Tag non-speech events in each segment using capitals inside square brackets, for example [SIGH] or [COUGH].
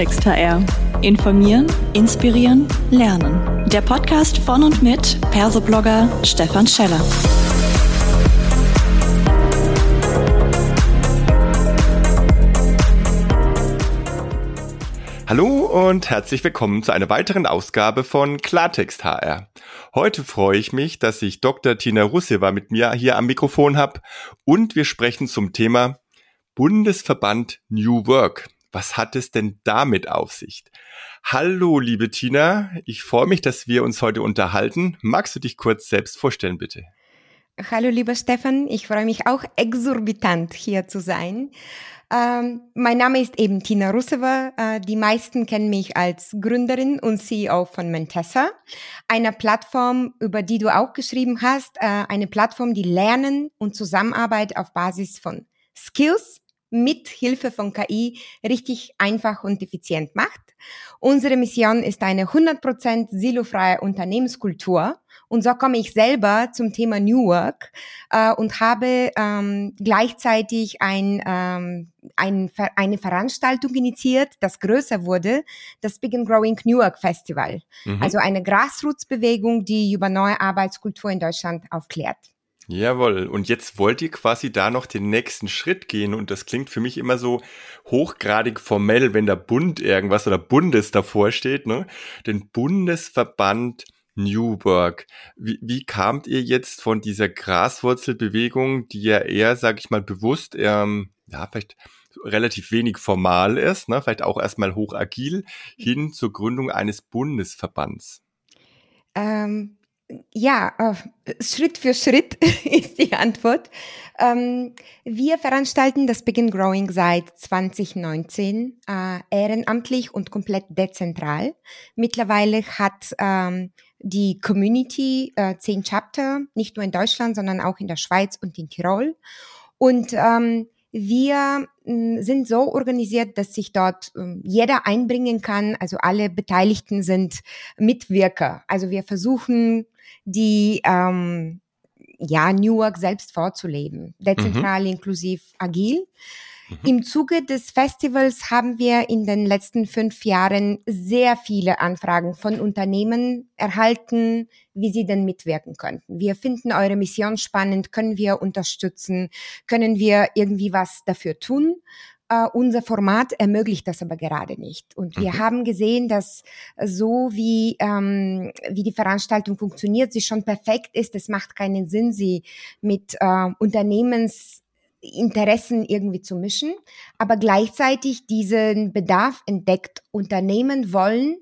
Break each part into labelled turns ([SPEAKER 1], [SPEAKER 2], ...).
[SPEAKER 1] Klartext HR. Informieren, inspirieren, lernen. Der Podcast von und mit Persoblogger Stefan Scheller.
[SPEAKER 2] Hallo und herzlich willkommen zu einer weiteren Ausgabe von Klartext HR. Heute freue ich mich, dass ich Dr. Tina Russeva mit mir hier am Mikrofon habe und wir sprechen zum Thema Bundesverband New Work. Was hat es denn damit auf sich? Hallo, liebe Tina. Ich freue mich, dass wir uns heute unterhalten. Magst du dich kurz selbst vorstellen, bitte?
[SPEAKER 3] Hallo, lieber Stefan. Ich freue mich auch exorbitant hier zu sein. Ähm, mein Name ist eben Tina Russeva. Äh, die meisten kennen mich als Gründerin und CEO von Mentessa, einer Plattform, über die du auch geschrieben hast, äh, eine Plattform, die Lernen und Zusammenarbeit auf Basis von Skills mit Hilfe von KI richtig einfach und effizient macht. Unsere Mission ist eine 100% silofreie Unternehmenskultur. Und so komme ich selber zum Thema New Work äh, und habe ähm, gleichzeitig ein, ähm, ein, eine Veranstaltung initiiert, das größer wurde, das Big and Growing New Work Festival. Mhm. Also eine Grassroots-Bewegung, die über neue Arbeitskultur in Deutschland aufklärt.
[SPEAKER 2] Jawohl. Und jetzt wollt ihr quasi da noch den nächsten Schritt gehen. Und das klingt für mich immer so hochgradig formell, wenn der Bund irgendwas oder Bundes davor steht, ne? Den Bundesverband New. Wie, wie kamt ihr jetzt von dieser Graswurzelbewegung, die ja eher, sag ich mal, bewusst, ähm, ja, vielleicht relativ wenig formal ist, ne? vielleicht auch erstmal hoch agil, hin zur Gründung eines Bundesverbands?
[SPEAKER 3] Ähm, ja, äh, Schritt für Schritt [LAUGHS] ist die Antwort. Ähm, wir veranstalten das Begin Growing seit 2019 äh, ehrenamtlich und komplett dezentral. Mittlerweile hat ähm, die Community äh, zehn Chapter, nicht nur in Deutschland, sondern auch in der Schweiz und in Tirol. Und ähm, wir hm, sind so organisiert, dass sich dort jeder einbringen kann. Also alle Beteiligten sind Mitwirker. Also wir versuchen die ähm, ja New Work selbst vorzuleben, dezentral, mhm. inklusiv, agil. Mhm. Im Zuge des Festivals haben wir in den letzten fünf Jahren sehr viele Anfragen von Unternehmen erhalten, wie sie denn mitwirken könnten. Wir finden eure Mission spannend, können wir unterstützen, können wir irgendwie was dafür tun? Uh, unser Format ermöglicht das aber gerade nicht. Und wir mhm. haben gesehen, dass so wie, ähm, wie die Veranstaltung funktioniert, sie schon perfekt ist. Es macht keinen Sinn, sie mit äh, Unternehmens Interessen irgendwie zu mischen, aber gleichzeitig diesen Bedarf entdeckt Unternehmen wollen,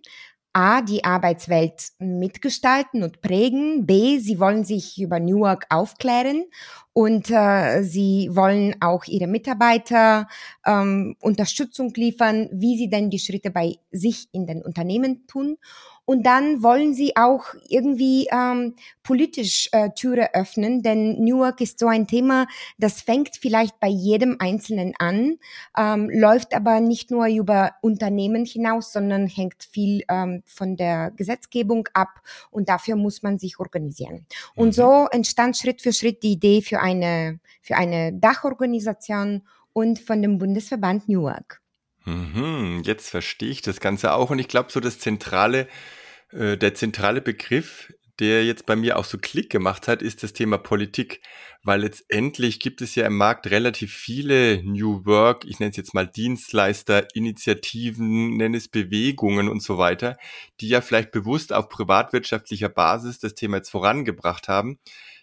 [SPEAKER 3] A, die Arbeitswelt mitgestalten und prägen, B, sie wollen sich über New Work aufklären und äh, sie wollen auch ihre Mitarbeiter ähm, Unterstützung liefern, wie sie denn die Schritte bei sich in den Unternehmen tun. Und dann wollen sie auch irgendwie ähm, politisch äh, Türe öffnen, denn New Work ist so ein Thema, das fängt vielleicht bei jedem Einzelnen an, ähm, läuft aber nicht nur über Unternehmen hinaus, sondern hängt viel ähm, von der Gesetzgebung ab und dafür muss man sich organisieren. Und mhm. so entstand Schritt für Schritt die Idee für eine, für eine Dachorganisation und von dem Bundesverband New Work.
[SPEAKER 2] Mhm, jetzt verstehe ich das Ganze auch und ich glaube, so das zentrale äh, der zentrale Begriff, der jetzt bei mir auch so Klick gemacht hat, ist das Thema Politik. Weil letztendlich gibt es ja im Markt relativ viele New Work, ich nenne es jetzt mal Dienstleister, Initiativen, nenne es Bewegungen und so weiter, die ja vielleicht bewusst auf privatwirtschaftlicher Basis das Thema jetzt vorangebracht haben.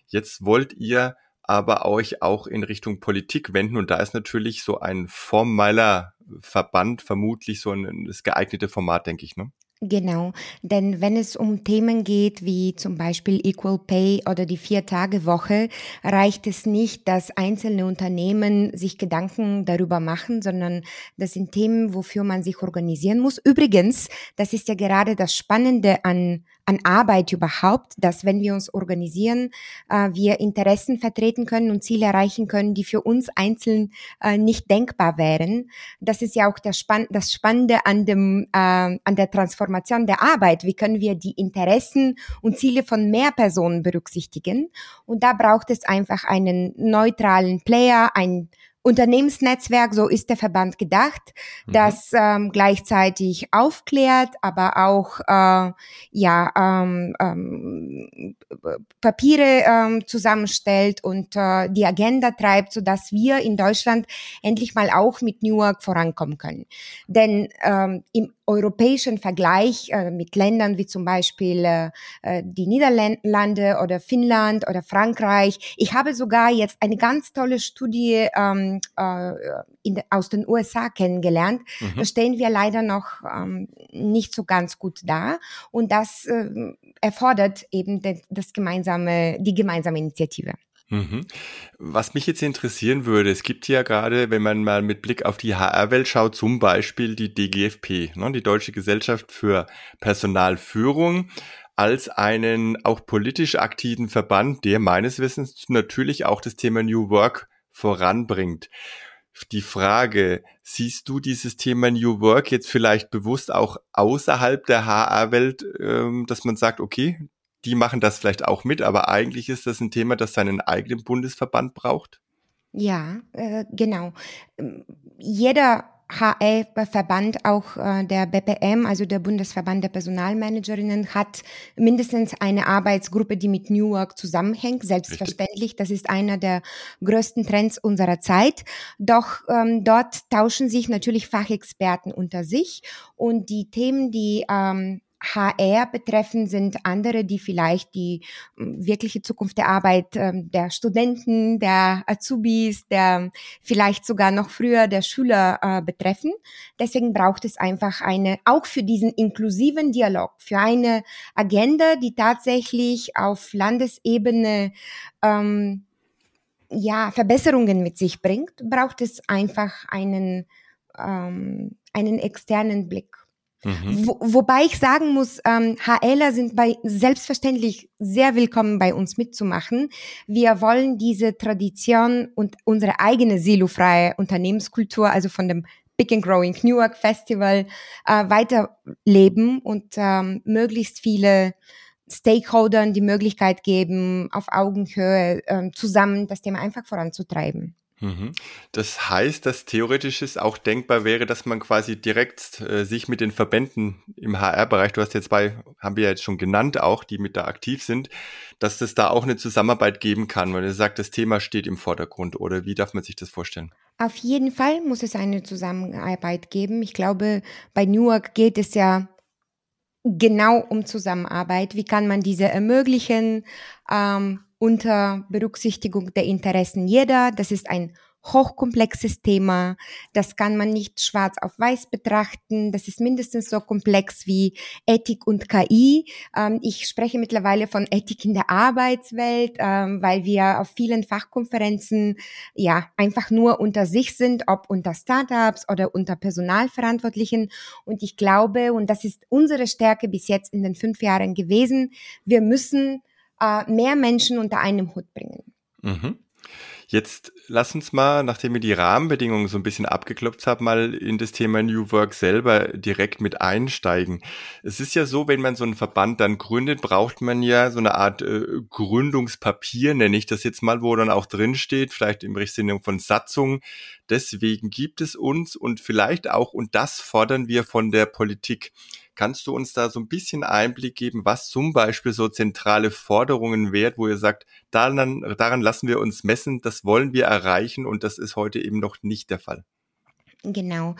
[SPEAKER 2] Jetzt wollt ihr aber euch auch in Richtung Politik wenden und da ist natürlich so ein formeller Verband vermutlich so ein, das geeignete Format, denke ich, ne?
[SPEAKER 3] Genau, denn wenn es um Themen geht wie zum Beispiel Equal Pay oder die Vier-Tage-Woche, reicht es nicht, dass einzelne Unternehmen sich Gedanken darüber machen, sondern das sind Themen, wofür man sich organisieren muss. Übrigens, das ist ja gerade das Spannende an an Arbeit überhaupt, dass wenn wir uns organisieren, äh, wir Interessen vertreten können und Ziele erreichen können, die für uns einzeln äh, nicht denkbar wären. Das ist ja auch das, Spann das Spannende an, dem, äh, an der Transformation der Arbeit. Wie können wir die Interessen und Ziele von mehr Personen berücksichtigen? Und da braucht es einfach einen neutralen Player, ein Unternehmensnetzwerk, so ist der Verband gedacht, mhm. das ähm, gleichzeitig aufklärt, aber auch äh, ja ähm, ähm, Papiere ähm, zusammenstellt und äh, die Agenda treibt, so dass wir in Deutschland endlich mal auch mit Newark vorankommen können. Denn ähm, im europäischen Vergleich äh, mit Ländern wie zum Beispiel äh, äh, die Niederlande oder Finnland oder Frankreich. Ich habe sogar jetzt eine ganz tolle Studie ähm, äh, in, aus den USA kennengelernt. Mhm. Da stehen wir leider noch ähm, nicht so ganz gut da und das äh, erfordert eben de, das gemeinsame, die gemeinsame Initiative.
[SPEAKER 2] Mhm. Was mich jetzt interessieren würde, es gibt ja gerade, wenn man mal mit Blick auf die HR-Welt schaut, zum Beispiel die DGFP, ne, die Deutsche Gesellschaft für Personalführung, als einen auch politisch aktiven Verband, der meines Wissens natürlich auch das Thema New Work voranbringt. Die Frage, siehst du dieses Thema New Work jetzt vielleicht bewusst auch außerhalb der HR-Welt, ähm, dass man sagt, okay, die machen das vielleicht auch mit, aber eigentlich ist das ein Thema, das seinen eigenen Bundesverband braucht?
[SPEAKER 3] Ja, äh, genau. Ähm, jeder HR-Verband, auch äh, der BPM, also der Bundesverband der Personalmanagerinnen, hat mindestens eine Arbeitsgruppe, die mit New Work zusammenhängt. Selbstverständlich, das ist einer der größten Trends unserer Zeit. Doch ähm, dort tauschen sich natürlich Fachexperten unter sich und die Themen, die ähm, HR betreffen, sind andere, die vielleicht die hm, wirkliche Zukunft der Arbeit ähm, der Studenten, der Azubis, der vielleicht sogar noch früher der Schüler äh, betreffen. Deswegen braucht es einfach eine, auch für diesen inklusiven Dialog, für eine Agenda, die tatsächlich auf Landesebene ähm, ja, Verbesserungen mit sich bringt, braucht es einfach einen, ähm, einen externen Blick. Mhm. Wo, wobei ich sagen muss, ähm, HLer sind bei selbstverständlich sehr willkommen bei uns mitzumachen. Wir wollen diese Tradition und unsere eigene silofreie Unternehmenskultur, also von dem Big and Growing Newark Festival, äh, weiterleben und ähm, möglichst viele Stakeholdern die Möglichkeit geben, auf Augenhöhe äh, zusammen das Thema einfach voranzutreiben.
[SPEAKER 2] Mhm. Das heißt, dass theoretisch es auch denkbar wäre, dass man quasi direkt äh, sich mit den Verbänden im HR-Bereich, du hast jetzt zwei, haben wir ja jetzt schon genannt, auch die mit da aktiv sind, dass es da auch eine Zusammenarbeit geben kann, weil er sagt, das Thema steht im Vordergrund oder wie darf man sich das vorstellen?
[SPEAKER 3] Auf jeden Fall muss es eine Zusammenarbeit geben. Ich glaube, bei Newark geht es ja genau um Zusammenarbeit. Wie kann man diese ermöglichen? Ähm, unter Berücksichtigung der Interessen jeder. Das ist ein hochkomplexes Thema. Das kann man nicht schwarz auf weiß betrachten. Das ist mindestens so komplex wie Ethik und KI. Ähm, ich spreche mittlerweile von Ethik in der Arbeitswelt, ähm, weil wir auf vielen Fachkonferenzen ja einfach nur unter sich sind, ob unter Startups oder unter Personalverantwortlichen. Und ich glaube, und das ist unsere Stärke bis jetzt in den fünf Jahren gewesen, wir müssen äh, mehr Menschen unter einem Hut bringen.
[SPEAKER 2] Mhm. Jetzt lass uns mal, nachdem wir die Rahmenbedingungen so ein bisschen abgeklopft haben, mal in das Thema New Work selber direkt mit einsteigen. Es ist ja so, wenn man so einen Verband dann gründet, braucht man ja so eine Art äh, Gründungspapier, nenne ich das jetzt mal, wo dann auch drin steht, vielleicht im Sinne von Satzung. Deswegen gibt es uns und vielleicht auch, und das fordern wir von der Politik. Kannst du uns da so ein bisschen Einblick geben, was zum Beispiel so zentrale Forderungen wert, wo ihr sagt, daran, daran lassen wir uns messen, das wollen wir erreichen und das ist heute eben noch nicht der Fall?
[SPEAKER 3] Genau.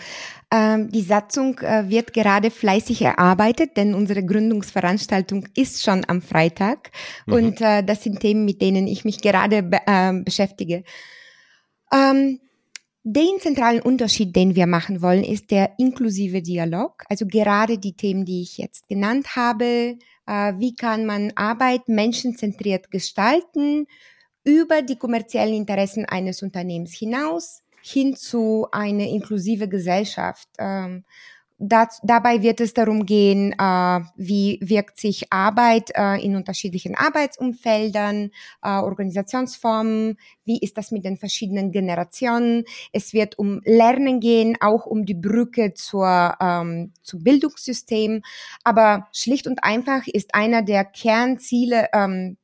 [SPEAKER 3] Ähm, die Satzung äh, wird gerade fleißig erarbeitet, denn unsere Gründungsveranstaltung ist schon am Freitag. Mhm. Und äh, das sind Themen, mit denen ich mich gerade be äh, beschäftige. Ähm, den zentralen Unterschied, den wir machen wollen, ist der inklusive Dialog. Also gerade die Themen, die ich jetzt genannt habe. Äh, wie kann man Arbeit menschenzentriert gestalten über die kommerziellen Interessen eines Unternehmens hinaus hin zu einer inklusive Gesellschaft. Ähm, das, dabei wird es darum gehen, äh, wie wirkt sich Arbeit äh, in unterschiedlichen Arbeitsumfeldern, äh, Organisationsformen, wie ist das mit den verschiedenen Generationen. Es wird um Lernen gehen, auch um die Brücke zur, ähm, zum Bildungssystem. Aber schlicht und einfach ist einer der Kernziele ähm,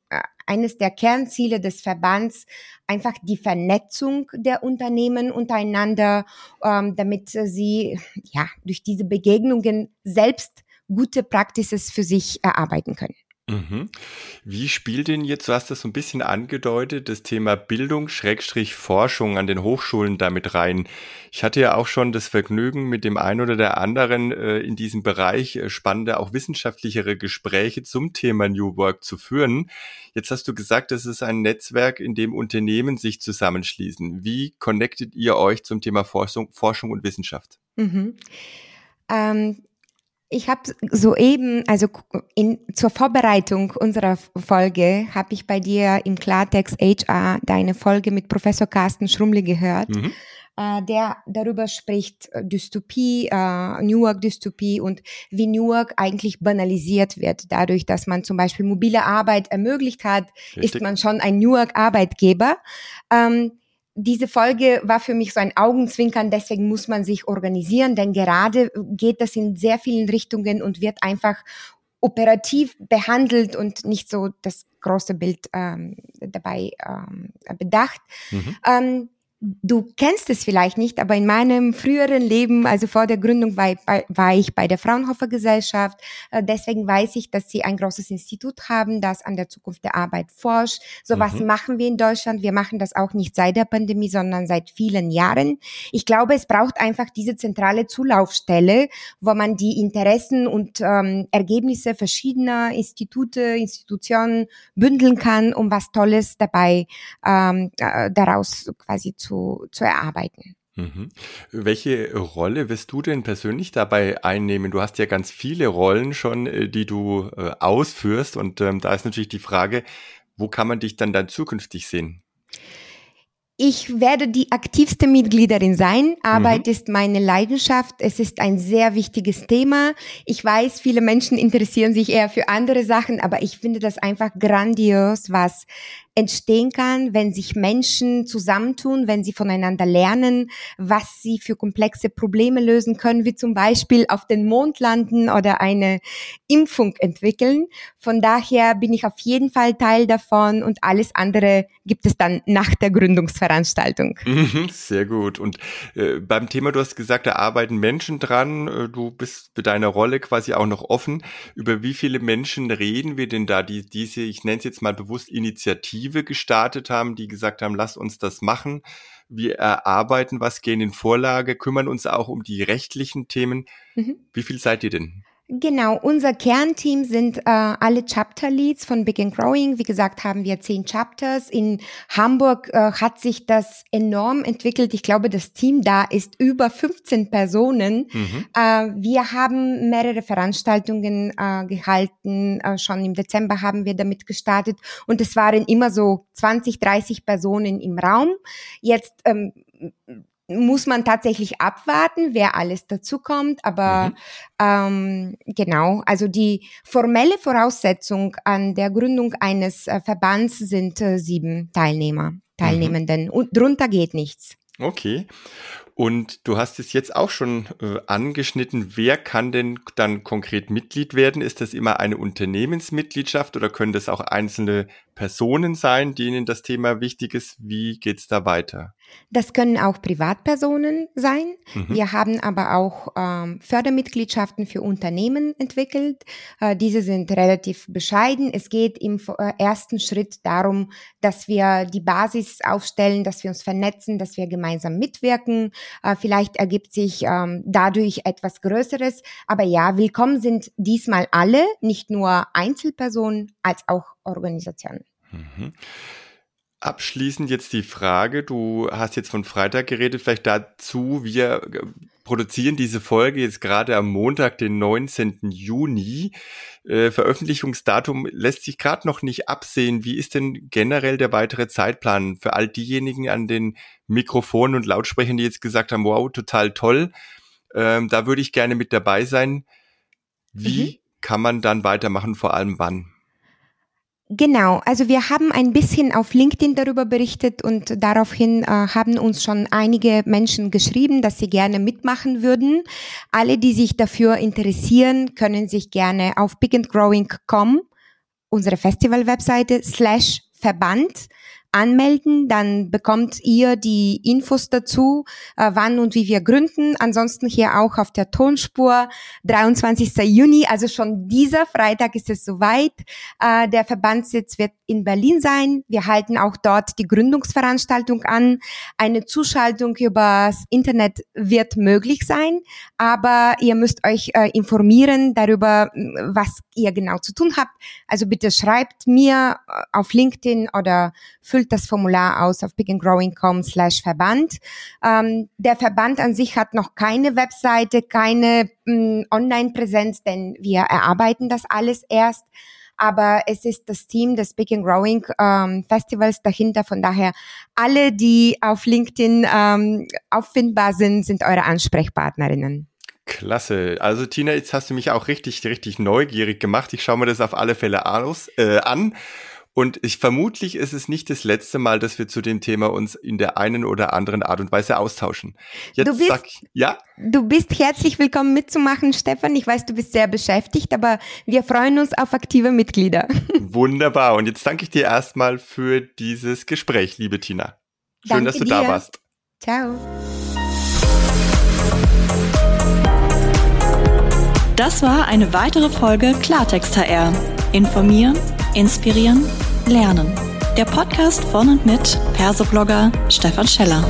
[SPEAKER 3] eines der Kernziele des Verbands einfach die Vernetzung der Unternehmen untereinander, ähm, damit sie ja durch diese Begegnungen selbst gute Praxis für sich erarbeiten können.
[SPEAKER 2] Mhm. Wie spielt denn jetzt, du hast das so ein bisschen angedeutet, das Thema Bildung, Schrägstrich Forschung an den Hochschulen damit rein? Ich hatte ja auch schon das Vergnügen, mit dem einen oder der anderen äh, in diesem Bereich äh, spannende, auch wissenschaftlichere Gespräche zum Thema New Work zu führen. Jetzt hast du gesagt, es ist ein Netzwerk, in dem Unternehmen sich zusammenschließen. Wie connectet ihr euch zum Thema Forschung, Forschung und Wissenschaft?
[SPEAKER 3] Mhm. Ähm ich habe soeben, also in, zur Vorbereitung unserer Folge, habe ich bei dir im Klartext HR deine Folge mit Professor Carsten Schrummle gehört, mhm. äh, der darüber spricht, äh, Dystopie, äh, Newark-Dystopie und wie Newark eigentlich banalisiert wird. Dadurch, dass man zum Beispiel mobile Arbeit ermöglicht hat, Richtig. ist man schon ein Newark-Arbeitgeber. Ähm, diese Folge war für mich so ein Augenzwinkern, deswegen muss man sich organisieren, denn gerade geht das in sehr vielen Richtungen und wird einfach operativ behandelt und nicht so das große Bild ähm, dabei ähm, bedacht. Mhm. Ähm, Du kennst es vielleicht nicht, aber in meinem früheren Leben, also vor der Gründung, war, war ich bei der Fraunhofer Gesellschaft. Äh, deswegen weiß ich, dass sie ein großes Institut haben, das an der Zukunft der Arbeit forscht. So mhm. was machen wir in Deutschland. Wir machen das auch nicht seit der Pandemie, sondern seit vielen Jahren. Ich glaube, es braucht einfach diese zentrale Zulaufstelle, wo man die Interessen und ähm, Ergebnisse verschiedener Institute, Institutionen bündeln kann, um was Tolles dabei ähm, äh, daraus quasi zu zu, zu erarbeiten.
[SPEAKER 2] Mhm. Welche Rolle wirst du denn persönlich dabei einnehmen? Du hast ja ganz viele Rollen schon, äh, die du äh, ausführst und ähm, da ist natürlich die Frage, wo kann man dich dann dann zukünftig sehen?
[SPEAKER 3] Ich werde die aktivste Mitgliederin sein. Arbeit mhm. ist meine Leidenschaft. Es ist ein sehr wichtiges Thema. Ich weiß, viele Menschen interessieren sich eher für andere Sachen, aber ich finde das einfach grandios, was entstehen kann, wenn sich Menschen zusammentun, wenn sie voneinander lernen, was sie für komplexe Probleme lösen können, wie zum Beispiel auf den Mond landen oder eine Impfung entwickeln. Von daher bin ich auf jeden Fall Teil davon und alles andere gibt es dann nach der Gründungsveranstaltung.
[SPEAKER 2] Mhm, sehr gut. Und äh, beim Thema, du hast gesagt, da arbeiten Menschen dran. Äh, du bist mit deiner Rolle quasi auch noch offen. Über wie viele Menschen reden wir denn da, die diese, ich nenne es jetzt mal bewusst Initiative Initiative gestartet haben, die gesagt haben, lass uns das machen. Wir erarbeiten was, gehen in Vorlage, kümmern uns auch um die rechtlichen Themen. Mhm. Wie viel seid ihr denn?
[SPEAKER 3] Genau, unser Kernteam sind äh, alle Chapter Leads von Big and Growing. Wie gesagt, haben wir zehn Chapters. In Hamburg äh, hat sich das enorm entwickelt. Ich glaube, das Team da ist über 15 Personen. Mhm. Äh, wir haben mehrere Veranstaltungen äh, gehalten. Äh, schon im Dezember haben wir damit gestartet und es waren immer so 20, 30 Personen im Raum. Jetzt ähm, muss man tatsächlich abwarten, wer alles dazu kommt. Aber mhm. ähm, genau, also die formelle Voraussetzung an der Gründung eines äh, Verbands sind äh, sieben Teilnehmer, Teilnehmenden. Mhm. Und drunter geht nichts.
[SPEAKER 2] Okay. Und du hast es jetzt auch schon äh, angeschnitten. Wer kann denn dann konkret Mitglied werden? Ist das immer eine Unternehmensmitgliedschaft oder können das auch einzelne Personen sein, denen das Thema wichtig ist? Wie geht's da weiter?
[SPEAKER 3] Das können auch Privatpersonen sein. Mhm. Wir haben aber auch ähm, Fördermitgliedschaften für Unternehmen entwickelt. Äh, diese sind relativ bescheiden. Es geht im äh, ersten Schritt darum, dass wir die Basis aufstellen, dass wir uns vernetzen, dass wir gemeinsam mitwirken. Äh, vielleicht ergibt sich ähm, dadurch etwas Größeres. Aber ja, willkommen sind diesmal alle, nicht nur Einzelpersonen, als auch Organisationen. Mhm.
[SPEAKER 2] Abschließend jetzt die Frage, du hast jetzt von Freitag geredet, vielleicht dazu, wir produzieren diese Folge jetzt gerade am Montag, den 19. Juni. Äh, Veröffentlichungsdatum lässt sich gerade noch nicht absehen. Wie ist denn generell der weitere Zeitplan für all diejenigen an den Mikrofonen und Lautsprechern, die jetzt gesagt haben, wow, total toll, ähm, da würde ich gerne mit dabei sein. Wie mhm. kann man dann weitermachen, vor allem wann?
[SPEAKER 3] Genau, also wir haben ein bisschen auf LinkedIn darüber berichtet und daraufhin äh, haben uns schon einige Menschen geschrieben, dass sie gerne mitmachen würden. Alle, die sich dafür interessieren, können sich gerne auf bigandgrowing.com unsere Festival-Webseite slash Verband anmelden, dann bekommt ihr die Infos dazu, äh, wann und wie wir gründen. Ansonsten hier auch auf der Tonspur 23. Juni, also schon dieser Freitag ist es soweit. Äh, der Verbandssitz wird in Berlin sein. Wir halten auch dort die Gründungsveranstaltung an. Eine Zuschaltung übers Internet wird möglich sein, aber ihr müsst euch äh, informieren darüber, was ihr genau zu tun habt. Also bitte schreibt mir äh, auf LinkedIn oder füllt füllt das Formular aus auf bigandgrowing.com slash Verband. Ähm, der Verband an sich hat noch keine Webseite, keine mm, Online-Präsenz, denn wir erarbeiten das alles erst aber es ist das Team des Big and Growing ähm, Festivals dahinter. Von daher, alle, die auf LinkedIn ähm, auffindbar sind, sind eure Ansprechpartnerinnen.
[SPEAKER 2] Klasse. Also Tina, jetzt hast du mich auch richtig, richtig neugierig gemacht. Ich schaue mir das auf alle Fälle aus, äh, an. Und ich vermutlich ist es nicht das letzte Mal, dass wir zu dem Thema uns in der einen oder anderen Art und Weise austauschen.
[SPEAKER 3] Jetzt du bist, sag, ja? Du bist herzlich willkommen mitzumachen, Stefan. Ich weiß, du bist sehr beschäftigt, aber wir freuen uns auf aktive Mitglieder. [LAUGHS]
[SPEAKER 2] Wunderbar. Und jetzt danke ich dir erstmal für dieses Gespräch, liebe Tina. Schön, danke dass du dir. da warst.
[SPEAKER 3] Ciao.
[SPEAKER 1] Das war eine weitere Folge Klartext HR. Informieren Inspirieren, Lernen. Der Podcast von und mit Persoblogger Stefan Scheller.